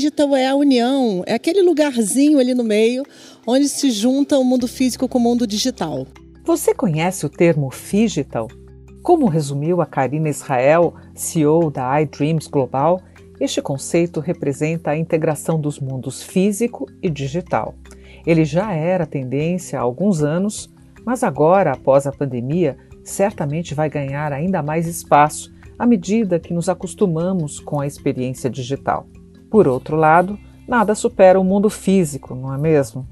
digital é a união, é aquele lugarzinho ali no meio onde se junta o mundo físico com o mundo digital. Você conhece o termo digital? Como resumiu a Karina Israel, CEO da iDreams Global, este conceito representa a integração dos mundos físico e digital. Ele já era tendência há alguns anos, mas agora, após a pandemia, certamente vai ganhar ainda mais espaço à medida que nos acostumamos com a experiência digital. Por outro lado, nada supera o mundo físico, não é mesmo?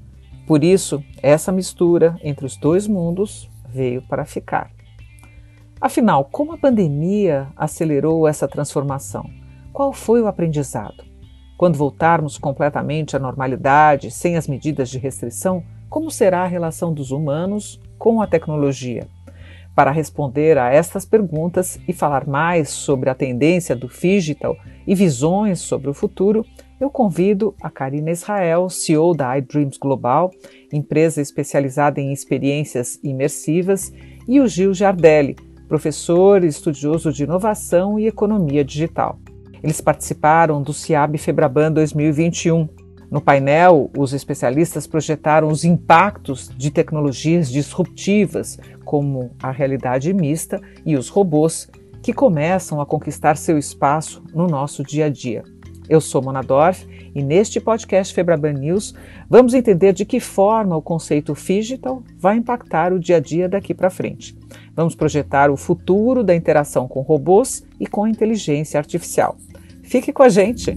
Por isso, essa mistura entre os dois mundos veio para ficar. Afinal, como a pandemia acelerou essa transformação? Qual foi o aprendizado? Quando voltarmos completamente à normalidade, sem as medidas de restrição, como será a relação dos humanos com a tecnologia? Para responder a estas perguntas e falar mais sobre a tendência do digital e visões sobre o futuro, eu convido a Karina Israel, CEO da iDreams Global, empresa especializada em experiências imersivas, e o Gil Giardelli, professor e estudioso de inovação e economia digital. Eles participaram do CIAB Febraban 2021. No painel, os especialistas projetaram os impactos de tecnologias disruptivas, como a realidade mista e os robôs, que começam a conquistar seu espaço no nosso dia a dia. Eu sou Mona Dorf e neste podcast Febraban News vamos entender de que forma o conceito digital vai impactar o dia a dia daqui para frente. Vamos projetar o futuro da interação com robôs e com inteligência artificial. Fique com a gente!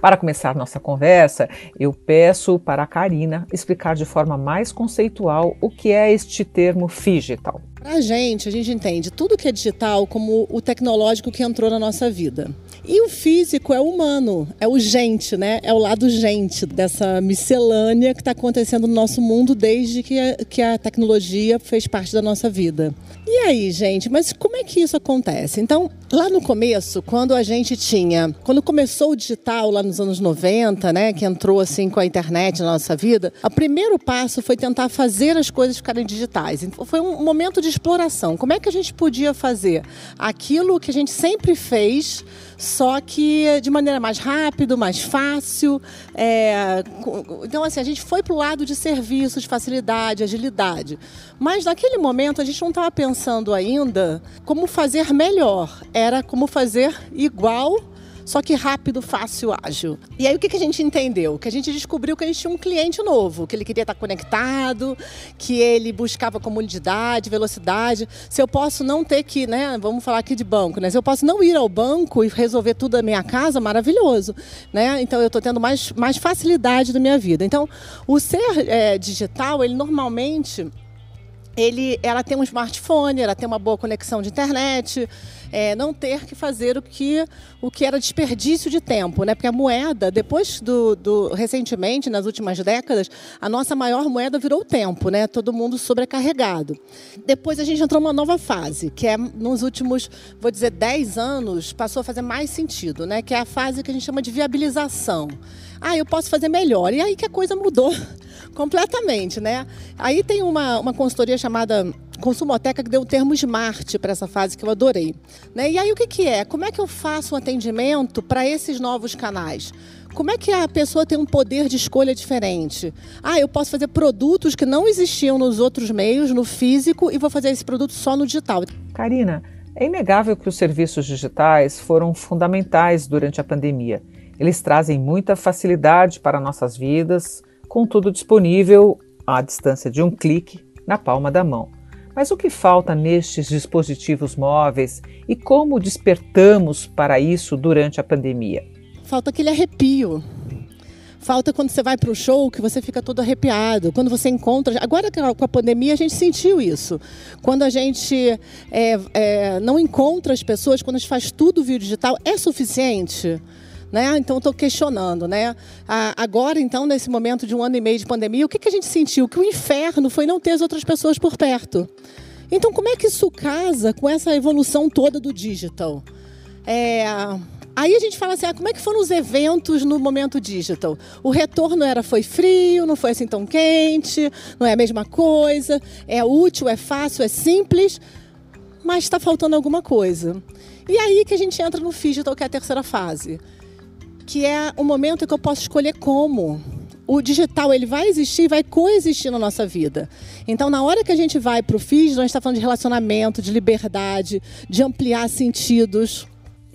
Para começar nossa conversa, eu peço para a Karina explicar de forma mais conceitual o que é este termo digital. Para a gente, a gente entende tudo que é digital como o tecnológico que entrou na nossa vida. E o físico é o humano, é o gente, né? É o lado gente dessa miscelânea que está acontecendo no nosso mundo desde que a, que a tecnologia fez parte da nossa vida. E aí, gente, mas como é que isso acontece? Então, lá no começo, quando a gente tinha, quando começou o digital lá nos anos 90, né, que entrou assim com a internet na nossa vida, o primeiro passo foi tentar fazer as coisas ficarem digitais. Foi um momento de exploração. Como é que a gente podia fazer aquilo que a gente sempre fez, só que de maneira mais rápida, mais fácil. É... Então, assim, a gente foi para o lado de serviço, de facilidade, agilidade. Mas naquele momento a gente não estava pensando ainda como fazer melhor, era como fazer igual só que rápido, fácil, ágil. E aí o que, a gente entendeu? Que a gente descobriu que a gente tinha um cliente novo, que ele queria estar conectado, que ele buscava comodidade, velocidade. Se eu posso não ter que, né, vamos falar aqui de banco, né? Se eu posso não ir ao banco e resolver tudo da minha casa, maravilhoso, né? Então eu estou tendo mais, mais facilidade na minha vida. Então o ser é, digital, ele normalmente ele, ela tem um smartphone, ela tem uma boa conexão de internet, é, não ter que fazer o que, o que era desperdício de tempo, né? Porque a moeda, depois do, do recentemente, nas últimas décadas, a nossa maior moeda virou o tempo, né? Todo mundo sobrecarregado. Depois a gente entrou numa nova fase, que é nos últimos, vou dizer, 10 anos, passou a fazer mais sentido, né? Que é a fase que a gente chama de viabilização. Ah, eu posso fazer melhor. E aí que a coisa mudou completamente, né? Aí tem uma, uma consultoria chamada Consumoteca que deu o termo smart para essa fase que eu adorei. Né? E aí o que, que é? Como é que eu faço um atendimento para esses novos canais? Como é que a pessoa tem um poder de escolha diferente? Ah, eu posso fazer produtos que não existiam nos outros meios, no físico, e vou fazer esse produto só no digital. Karina, é inegável que os serviços digitais foram fundamentais durante a pandemia. Eles trazem muita facilidade para nossas vidas, com tudo disponível à distância de um clique na palma da mão. Mas o que falta nestes dispositivos móveis e como despertamos para isso durante a pandemia? Falta aquele arrepio. Falta quando você vai para o show que você fica todo arrepiado. Quando você encontra. Agora com a pandemia a gente sentiu isso. Quando a gente é, é, não encontra as pessoas, quando a gente faz tudo via digital, é suficiente? Né? Então, estou questionando. Né? agora, então, nesse momento de um ano e meio de pandemia, o que, que a gente sentiu? Que o inferno foi não ter as outras pessoas por perto. Então, como é que isso casa com essa evolução toda do digital? É, aí a gente fala assim, ah, como é que foram os eventos no momento digital? O retorno era foi frio, não foi assim tão quente, não é a mesma coisa, é útil, é fácil, é simples, mas está faltando alguma coisa. E aí que a gente entra no digital, que é a terceira fase, que é o momento que eu posso escolher como o digital ele vai existir, vai coexistir na nossa vida. Então, na hora que a gente vai para o FIS, a gente está falando de relacionamento, de liberdade, de ampliar sentidos.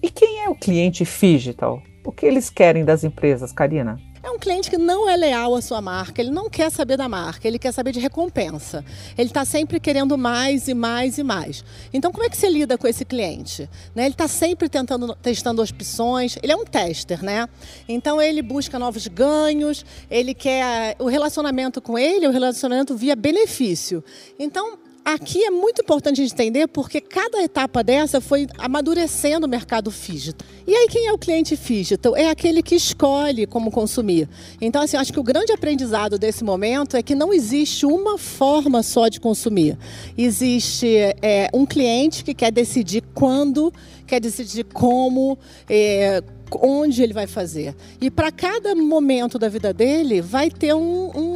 E quem é o cliente digital? O que eles querem das empresas, Karina? É um cliente que não é leal à sua marca, ele não quer saber da marca, ele quer saber de recompensa. Ele está sempre querendo mais e mais e mais. Então, como é que você lida com esse cliente? Né? Ele está sempre tentando, testando opções, ele é um tester, né? Então, ele busca novos ganhos, ele quer. O relacionamento com ele o relacionamento via benefício. Então, Aqui é muito importante entender porque cada etapa dessa foi amadurecendo o mercado digital. E aí quem é o cliente digital? É aquele que escolhe como consumir. Então, assim, acho que o grande aprendizado desse momento é que não existe uma forma só de consumir. Existe é, um cliente que quer decidir quando, quer decidir como, é, onde ele vai fazer. E para cada momento da vida dele vai ter um, um,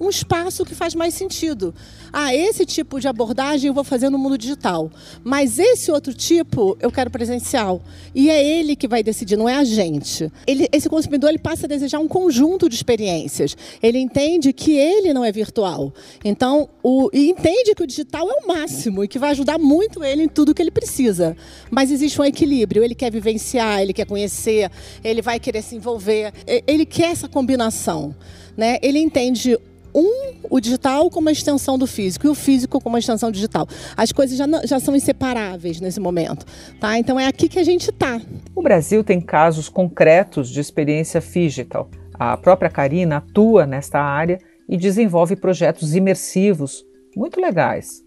um espaço que faz mais sentido ah, esse tipo de abordagem eu vou fazer no mundo digital, mas esse outro tipo eu quero presencial. E é ele que vai decidir, não é a gente. Ele, esse consumidor ele passa a desejar um conjunto de experiências. Ele entende que ele não é virtual. Então, o, e entende que o digital é o máximo e que vai ajudar muito ele em tudo que ele precisa. Mas existe um equilíbrio. Ele quer vivenciar, ele quer conhecer, ele vai querer se envolver. Ele quer essa combinação. Né? Ele entende um, o digital como uma extensão do físico e o físico como uma extensão digital. As coisas já, não, já são inseparáveis nesse momento. Tá? Então é aqui que a gente está. O Brasil tem casos concretos de experiência digital. A própria Karina atua nesta área e desenvolve projetos imersivos muito legais.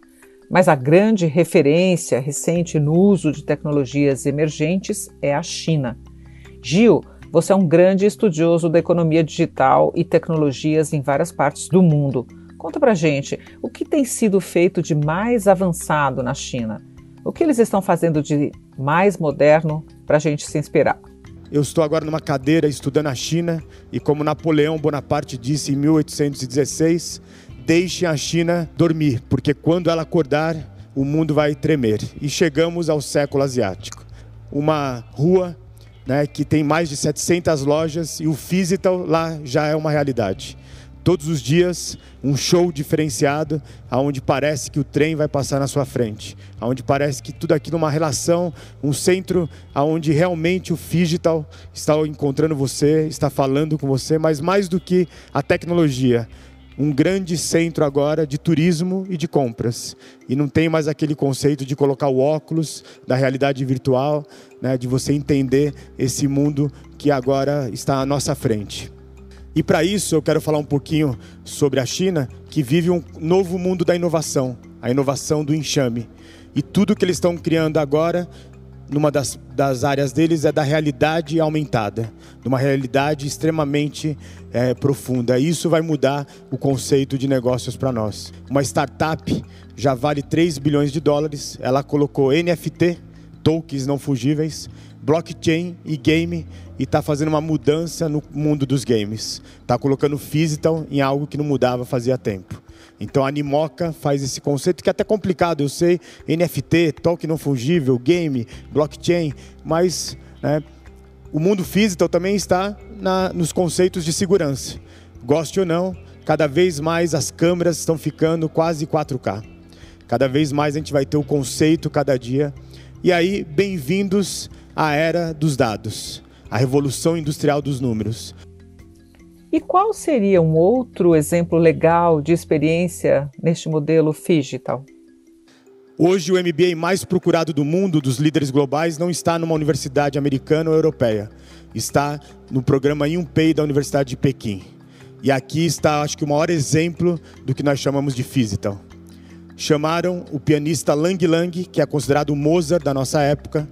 Mas a grande referência recente no uso de tecnologias emergentes é a China. Gil, você é um grande estudioso da economia digital e tecnologias em várias partes do mundo. Conta pra gente o que tem sido feito de mais avançado na China. O que eles estão fazendo de mais moderno para a gente se inspirar? Eu estou agora numa cadeira estudando a China e, como Napoleão Bonaparte disse em 1816, deixe a China dormir, porque quando ela acordar, o mundo vai tremer. E chegamos ao século asiático. Uma rua né, que tem mais de 700 lojas e o Physital lá já é uma realidade. Todos os dias, um show diferenciado, aonde parece que o trem vai passar na sua frente, aonde parece que tudo aquilo é uma relação, um centro aonde realmente o digital está encontrando você, está falando com você, mas mais do que a tecnologia, um grande centro agora de turismo e de compras. E não tem mais aquele conceito de colocar o óculos da realidade virtual, né, de você entender esse mundo que agora está à nossa frente. E para isso eu quero falar um pouquinho sobre a China, que vive um novo mundo da inovação, a inovação do enxame. E tudo que eles estão criando agora numa das, das áreas deles é da realidade aumentada, de uma realidade extremamente é, profunda. Isso vai mudar o conceito de negócios para nós. Uma startup já vale 3 bilhões de dólares, ela colocou NFT, tokens não fugíveis, blockchain e game e está fazendo uma mudança no mundo dos games. Está colocando physical em algo que não mudava fazia tempo. Então a Animoca faz esse conceito que é até complicado, eu sei, NFT, token não fungível, game, blockchain, mas né, o mundo físico também está na, nos conceitos de segurança. Goste ou não, cada vez mais as câmeras estão ficando quase 4K. Cada vez mais a gente vai ter o conceito cada dia. E aí, bem-vindos à era dos dados, a revolução industrial dos números. E qual seria um outro exemplo legal de experiência neste modelo digital? Hoje, o MBA mais procurado do mundo, dos líderes globais, não está numa universidade americana ou europeia. Está no programa Yunpei da Universidade de Pequim. E aqui está, acho que, o maior exemplo do que nós chamamos de Physical. Chamaram o pianista Lang Lang, que é considerado o Mozart da nossa época.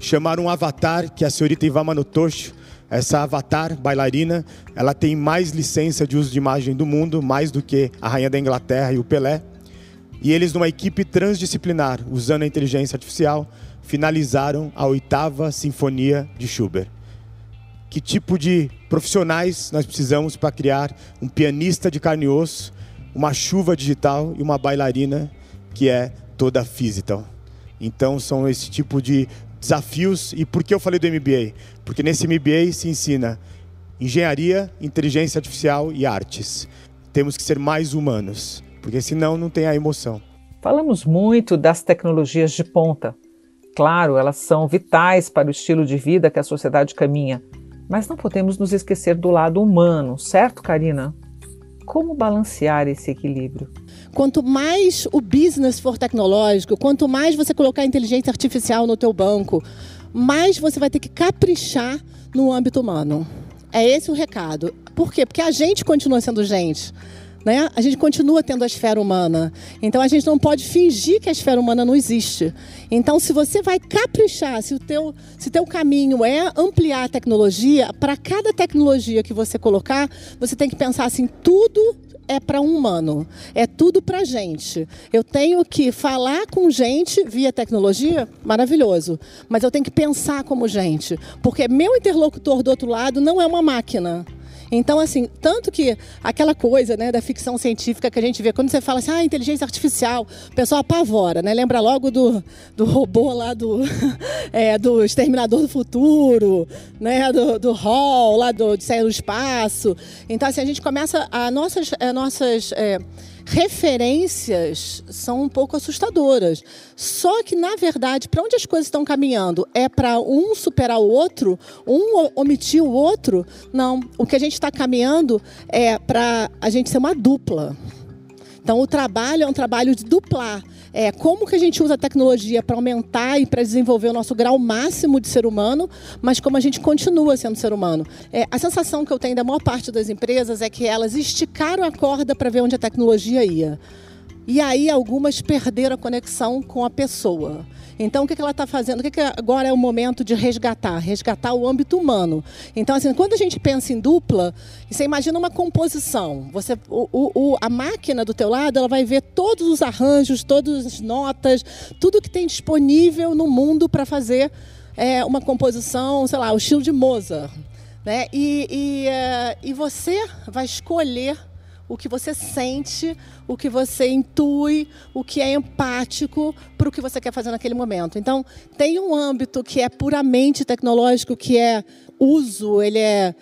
Chamaram um Avatar, que é a senhorita Ivama Notoshi, essa Avatar bailarina, ela tem mais licença de uso de imagem do mundo, mais do que a rainha da Inglaterra e o Pelé. E eles, numa equipe transdisciplinar, usando a inteligência artificial, finalizaram a oitava sinfonia de Schubert. Que tipo de profissionais nós precisamos para criar um pianista de carne e osso, uma chuva digital e uma bailarina que é toda digital? Então são esse tipo de desafios. E por que eu falei do MBA? Porque nesse MBA se ensina engenharia, inteligência artificial e artes. Temos que ser mais humanos, porque senão não tem a emoção. Falamos muito das tecnologias de ponta. Claro, elas são vitais para o estilo de vida que a sociedade caminha, mas não podemos nos esquecer do lado humano, certo, Karina? Como balancear esse equilíbrio? Quanto mais o business for tecnológico, quanto mais você colocar inteligência artificial no teu banco, mais você vai ter que caprichar no âmbito humano. É esse o recado. Por quê? Porque a gente continua sendo gente. Né? A gente continua tendo a esfera humana. Então a gente não pode fingir que a esfera humana não existe. Então, se você vai caprichar, se o teu, se teu caminho é ampliar a tecnologia, para cada tecnologia que você colocar, você tem que pensar assim: tudo é para um humano, é tudo para gente. Eu tenho que falar com gente via tecnologia, maravilhoso, mas eu tenho que pensar como gente, porque meu interlocutor do outro lado não é uma máquina. Então, assim, tanto que aquela coisa né, da ficção científica que a gente vê, quando você fala assim, ah, inteligência artificial, o pessoal apavora, né? Lembra logo do, do robô lá do, é, do Exterminador do Futuro, né? Do, do Hall, lá do, de sair do espaço. Então, assim, a gente começa, a nossas, a nossas é, referências são um pouco assustadoras. Só que, na verdade, para onde as coisas estão caminhando? É para um superar o outro? Um omitir o outro? Não. O que a gente está caminhando é para a gente ser uma dupla. Então, o trabalho é um trabalho de duplar é, como que a gente usa a tecnologia para aumentar e para desenvolver o nosso grau máximo de ser humano, mas como a gente continua sendo ser humano. É, a sensação que eu tenho da maior parte das empresas é que elas esticaram a corda para ver onde a tecnologia ia. E aí algumas perderam a conexão com a pessoa. Então, o que, ela está fazendo? O que, que agora é o momento de resgatar? Resgatar o âmbito humano. Então, assim, quando a gente pensa em dupla, você imagina uma composição. Você, o, o, a máquina do teu lado, ela vai ver todos os arranjos, todas as notas, tudo que tem disponível no mundo para fazer é, uma composição, sei lá, o estilo de Mozart. Né? E, e, uh, e você vai escolher o que você sente, o que você intui, o que é empático para o que você quer fazer naquele momento. Então, tem um âmbito que é puramente tecnológico, que é uso, ele é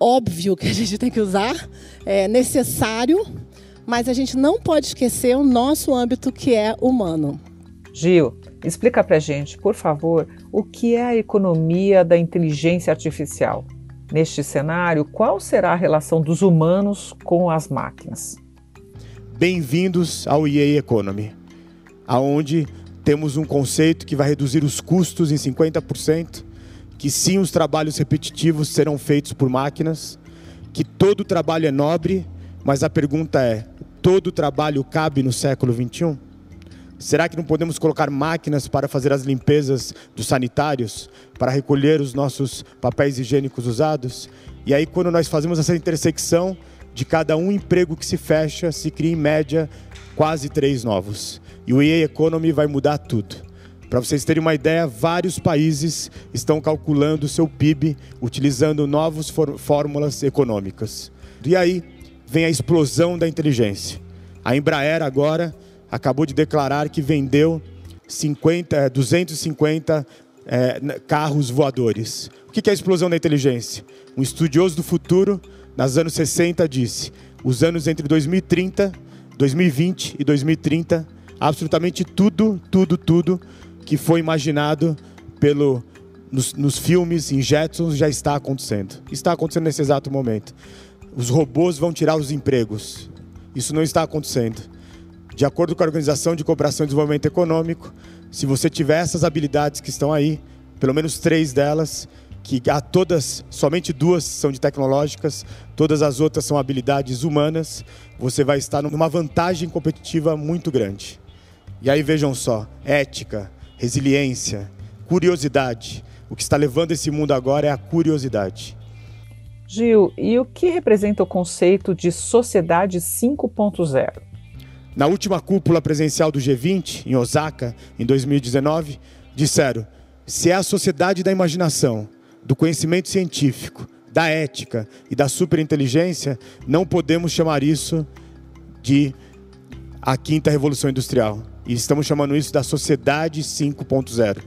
óbvio que a gente tem que usar, é necessário, mas a gente não pode esquecer o nosso âmbito que é humano. Gil, explica para gente, por favor, o que é a economia da inteligência artificial. Neste cenário, qual será a relação dos humanos com as máquinas? Bem-vindos ao EA Economy, aonde temos um conceito que vai reduzir os custos em 50%, que sim os trabalhos repetitivos serão feitos por máquinas, que todo trabalho é nobre, mas a pergunta é: todo trabalho cabe no século 21? Será que não podemos colocar máquinas para fazer as limpezas dos sanitários, para recolher os nossos papéis higiênicos usados? E aí, quando nós fazemos essa intersecção de cada um emprego que se fecha, se cria em média quase três novos. E o EA Economy vai mudar tudo. Para vocês terem uma ideia, vários países estão calculando o seu PIB utilizando novas fórmulas econômicas. E aí vem a explosão da inteligência. A Embraer agora acabou de declarar que vendeu 50, 250 é, carros voadores. O que é a explosão da inteligência? Um estudioso do futuro, nos anos 60, disse: os anos entre 2030, 2020 e 2030, absolutamente tudo, tudo, tudo que foi imaginado pelo nos, nos filmes, em Jetsons, já está acontecendo. Está acontecendo nesse exato momento. Os robôs vão tirar os empregos. Isso não está acontecendo. De acordo com a Organização de Cooperação e Desenvolvimento Econômico, se você tiver essas habilidades que estão aí, pelo menos três delas, que há todas, somente duas são de tecnológicas, todas as outras são habilidades humanas, você vai estar numa vantagem competitiva muito grande. E aí vejam só, ética, resiliência, curiosidade. O que está levando esse mundo agora é a curiosidade. Gil, e o que representa o conceito de sociedade 5.0? Na última cúpula presencial do G20, em Osaka, em 2019, disseram: se é a sociedade da imaginação, do conhecimento científico, da ética e da superinteligência, não podemos chamar isso de a quinta revolução industrial. E estamos chamando isso da sociedade 5.0.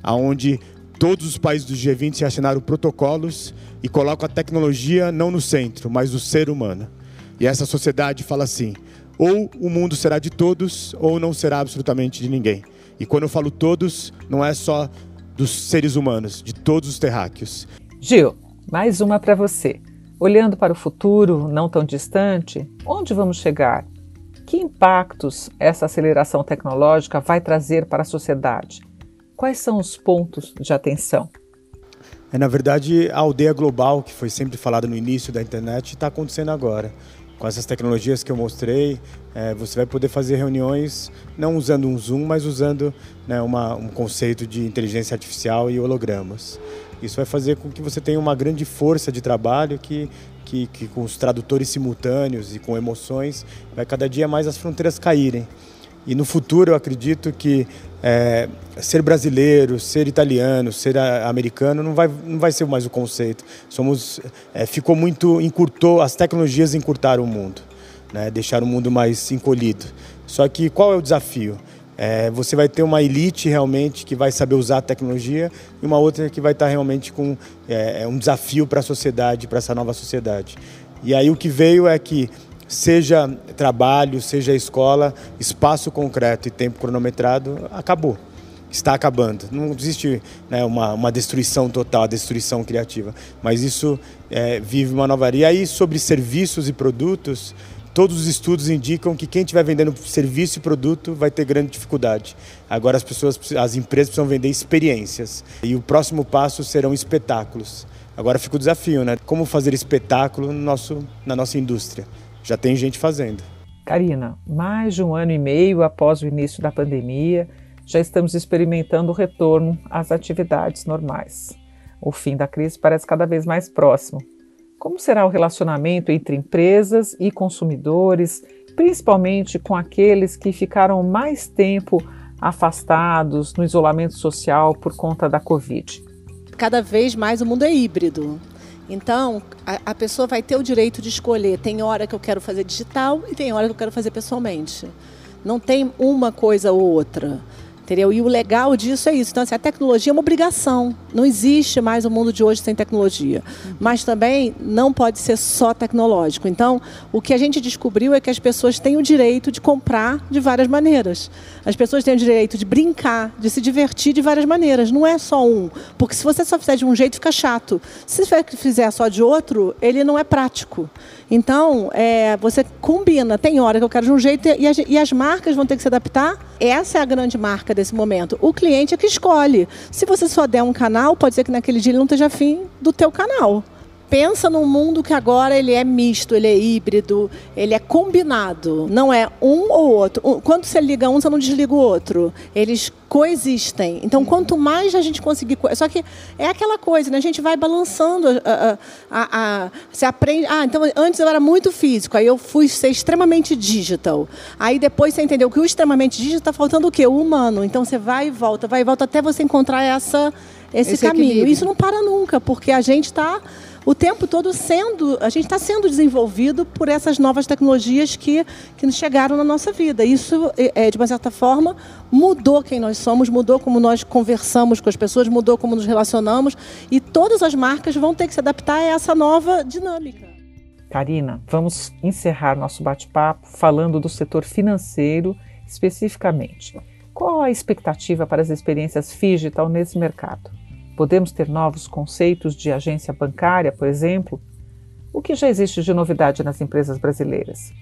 aonde todos os países do G20 se assinaram protocolos e colocam a tecnologia não no centro, mas o ser humano. E essa sociedade fala assim: ou o mundo será de todos, ou não será absolutamente de ninguém. E quando eu falo todos, não é só dos seres humanos, de todos os terráqueos. Gil, mais uma para você. Olhando para o futuro, não tão distante, onde vamos chegar? Que impactos essa aceleração tecnológica vai trazer para a sociedade? Quais são os pontos de atenção? É, na verdade, a aldeia global, que foi sempre falada no início da internet, está acontecendo agora. Com essas tecnologias que eu mostrei, é, você vai poder fazer reuniões não usando um Zoom, mas usando né, uma, um conceito de inteligência artificial e hologramas. Isso vai fazer com que você tenha uma grande força de trabalho que, que, que com os tradutores simultâneos e com emoções, vai cada dia mais as fronteiras caírem. E no futuro eu acredito que é, ser brasileiro, ser italiano, ser americano não vai, não vai ser mais o conceito. Somos, é, ficou muito encurtou, as tecnologias encurtaram o mundo, né? deixaram o mundo mais encolhido. Só que qual é o desafio? É, você vai ter uma elite realmente que vai saber usar a tecnologia e uma outra que vai estar realmente com é, é um desafio para a sociedade, para essa nova sociedade. E aí o que veio é que seja trabalho, seja escola, espaço concreto e tempo cronometrado, acabou. Está acabando. Não existe né, uma, uma destruição total, destruição criativa. Mas isso é, vive uma nova. E aí, sobre serviços e produtos, todos os estudos indicam que quem estiver vendendo serviço e produto vai ter grande dificuldade. Agora as pessoas, as empresas precisam vender experiências. E o próximo passo serão espetáculos. Agora fica o desafio, né? Como fazer espetáculo no nosso, na nossa indústria? Já tem gente fazendo. Karina, mais de um ano e meio após o início da pandemia, já estamos experimentando o retorno às atividades normais. O fim da crise parece cada vez mais próximo. Como será o relacionamento entre empresas e consumidores, principalmente com aqueles que ficaram mais tempo afastados no isolamento social por conta da Covid? Cada vez mais o mundo é híbrido. Então, a, a, pessoa vai ter o direito de escolher. Tem hora que eu quero fazer digital e tem hora que eu quero fazer pessoalmente. Não tem uma coisa ou outra. Entendeu? E o legal disso é isso. Então, assim, a tecnologia é uma obrigação. Não existe mais o mundo de hoje sem tecnologia. Mas também não pode ser só tecnológico. Então, o que a gente descobriu é que as pessoas têm o direito de comprar de várias maneiras. As pessoas têm o direito de brincar, de se divertir de várias maneiras. Não é só um. Porque se você só fizer de um jeito, fica chato. Se você fizer só de outro, ele não é prático. Então, é, você combina. Tem hora que eu quero de um jeito e as, e as marcas vão ter que se adaptar. Essa é a grande marca desse momento. O cliente é que escolhe. Se você só der um canal, pode ser que naquele dia ele não esteja afim do teu canal pensa num mundo que agora ele é misto, ele é híbrido, ele é combinado. Não é um ou outro. Quando você liga um, você não desliga o outro. Eles coexistem. Então, quanto mais a gente conseguir. Só que é aquela coisa, né? A gente vai balançando. A, a, a, você aprende. Ah, então antes eu era muito físico, aí eu fui ser extremamente digital. Aí depois você entendeu que o extremamente digital está faltando o quê? O humano. Então você vai e volta, vai e volta até você encontrar essa, esse, esse caminho. Equilíbrio. Isso não para nunca, porque a gente está o tempo todo sendo, a gente está sendo desenvolvido por essas novas tecnologias que, que chegaram na nossa vida. Isso, é, de uma certa forma, mudou quem nós somos, mudou como nós conversamos com as pessoas, mudou como nos relacionamos e todas as marcas vão ter que se adaptar a essa nova dinâmica. Karina, vamos encerrar nosso bate-papo falando do setor financeiro especificamente. Qual a expectativa para as experiências digital nesse mercado? Podemos ter novos conceitos de agência bancária, por exemplo? O que já existe de novidade nas empresas brasileiras?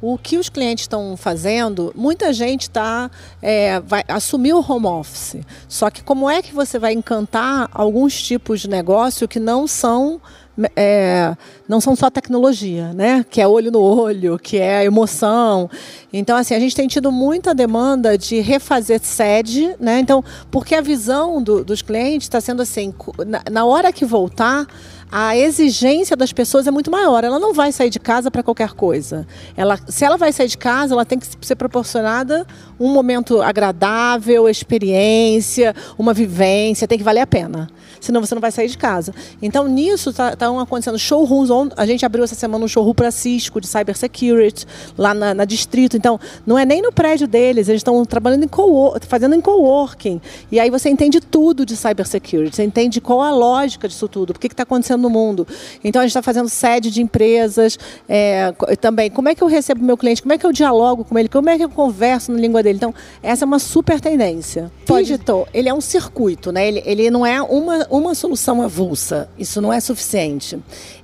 O que os clientes estão fazendo, muita gente está é, vai assumir o home office. Só que como é que você vai encantar alguns tipos de negócio que não são é, não são só tecnologia, né? Que é olho no olho, que é emoção. Então, assim, a gente tem tido muita demanda de refazer sede, né? Então, porque a visão do, dos clientes está sendo assim, na, na hora que voltar, a exigência das pessoas é muito maior. Ela não vai sair de casa para qualquer coisa. Ela, se ela vai sair de casa, ela tem que ser proporcionada um momento agradável, experiência, uma vivência, tem que valer a pena. Senão você não vai sair de casa. Então, nisso estão tá, tá acontecendo showrooms. A gente abriu essa semana um showroom para Cisco de cybersecurity, lá na, na, Distrito. Então, não é nem no prédio deles, eles estão trabalhando em co fazendo em coworking. E aí você entende tudo de cybersecurity, você entende qual a lógica disso tudo, o que está acontecendo no mundo. Então, a gente está fazendo sede de empresas, é, também como é que eu recebo meu cliente, como é que eu dialogo com ele, como é que eu converso na língua dele. Então, essa é uma super tendência. Digital, ele é um circuito, né? Ele, ele não é uma, uma solução avulsa. Isso não é suficiente.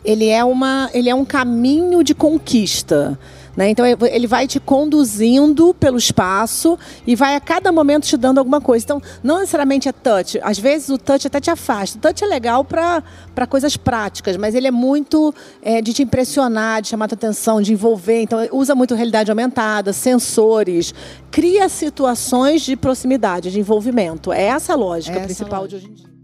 Ele é, uma, ele é um caminho de conquista. Né? Então ele vai te conduzindo pelo espaço e vai a cada momento te dando alguma coisa. Então não necessariamente é touch. Às vezes o touch até te afasta. O touch é legal para coisas práticas, mas ele é muito é, de te impressionar, de chamar a atenção, de envolver. Então usa muito realidade aumentada, sensores, cria situações de proximidade, de envolvimento. É essa a lógica essa principal lógica. de hoje em dia.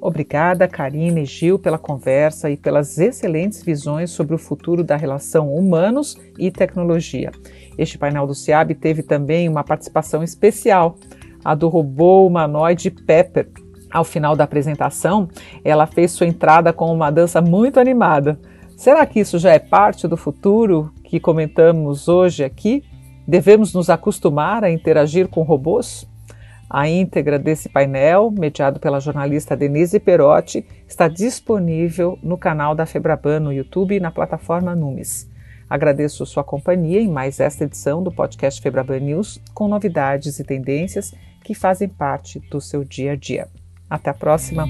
Obrigada, Karina e Gil, pela conversa e pelas excelentes visões sobre o futuro da relação humanos e tecnologia. Este painel do SEAB teve também uma participação especial, a do robô humanoide Pepper. Ao final da apresentação, ela fez sua entrada com uma dança muito animada. Será que isso já é parte do futuro que comentamos hoje aqui? Devemos nos acostumar a interagir com robôs? A íntegra desse painel, mediado pela jornalista Denise Perotti, está disponível no canal da Febraban no YouTube e na plataforma Numes. Agradeço sua companhia em mais esta edição do podcast Febraban News, com novidades e tendências que fazem parte do seu dia a dia. Até a próxima!